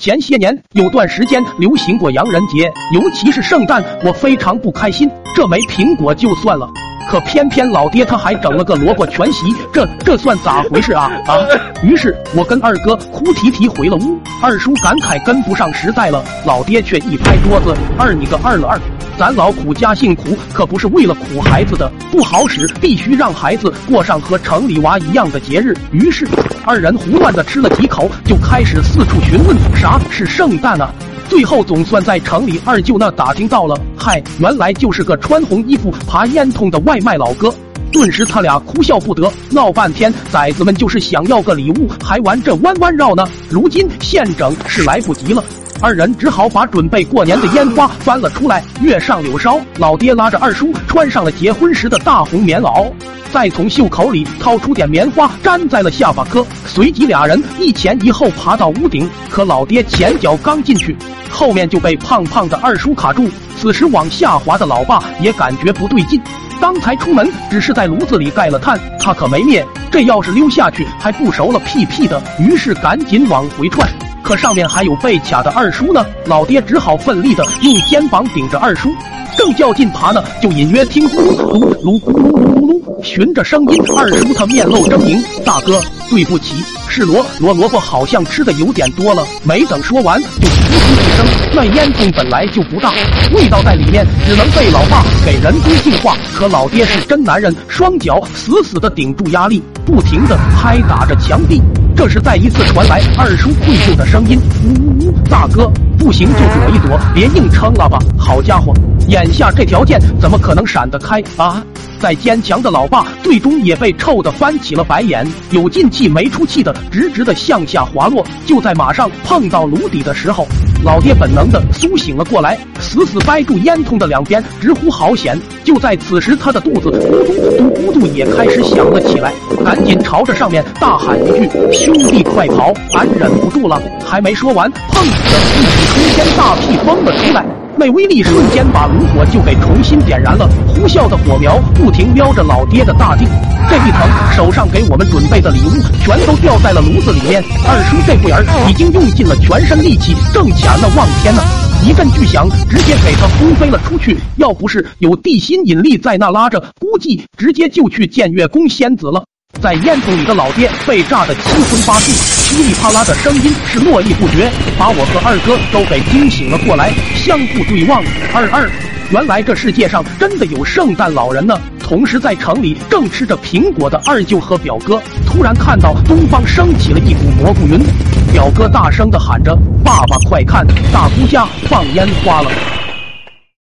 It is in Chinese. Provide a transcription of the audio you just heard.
前些年有段时间流行过洋人节，尤其是圣诞，我非常不开心。这没苹果就算了，可偏偏老爹他还整了个萝卜全席，这这算咋回事啊啊！于是我跟二哥哭啼啼回了屋，二叔感慨跟不上时代了，老爹却一拍桌子：“二你个二了二！咱劳苦家幸苦，可不是为了苦孩子的，不好使，必须让孩子过上和城里娃一样的节日。”于是。二人胡乱的吃了几口，就开始四处询问啥是圣诞啊。最后总算在城里二舅那打听到了，嗨，原来就是个穿红衣服爬烟囱的外卖老哥。顿时他俩哭笑不得，闹半天，崽子们就是想要个礼物，还玩这弯弯绕呢。如今现整是来不及了，二人只好把准备过年的烟花翻了出来，月上柳梢。老爹拉着二叔穿上了结婚时的大红棉袄。再从袖口里掏出点棉花，粘在了下巴颏。随即俩人一前一后爬到屋顶，可老爹前脚刚进去，后面就被胖胖的二叔卡住。此时往下滑的老爸也感觉不对劲，刚才出门只是在炉子里盖了炭，他可没灭。这要是溜下去，还不熟了屁屁的。于是赶紧往回窜，可上面还有被卡的二叔呢。老爹只好奋力的用肩膀顶着二叔，正较劲爬呢，就隐约听咕噜噜咕噜噜。循着声音，二叔他面露狰狞：“大哥，对不起，是萝萝萝卜好像吃的有点多了。”没等说完，就噗噗一声，那烟囱本来就不大，味道在里面，只能被老爸给人工净化。可老爹是真男人，双脚死死的顶住压力，不停的拍打着墙壁。这时再一次传来二叔愧疚的声音：“呜呜呜，大哥，不行就躲一躲，别硬撑了吧。”好家伙，眼下这条件怎么可能闪得开啊？再坚强的老爸，最终也被臭得翻起了白眼，有进气没出气的，直直的向下滑落。就在马上碰到炉底的时候，老爹本能的苏醒了过来，死死掰住烟囱的两边，直呼好险。就在此时，他的肚子咕嘟咕嘟也开始响了起来，赶紧朝着上面大喊一句：“兄弟，快跑！俺忍不住了！”还没说完，砰的一股冲天大屁崩了出来。那威力瞬间把炉火就给重新点燃了，呼啸的火苗不停撩着老爹的大腚，这一疼，手上给我们准备的礼物全都掉在了炉子里面。二叔这会儿已经用尽了全身力气，正抢呢，望天呢！一阵巨响，直接给他轰飞了出去。要不是有地心引力在那拉着，估计直接就去见月宫仙子了。在烟囱里的老爹被炸得七荤八素，噼里啪啦的声音是络绎不绝，把我和二哥都给惊醒了过来，相互对望。二二，原来这世界上真的有圣诞老人呢！同时在城里正吃着苹果的二舅和表哥，突然看到东方升起了一股蘑菇云，表哥大声的喊着：“爸爸快看，大姑家放烟花了！”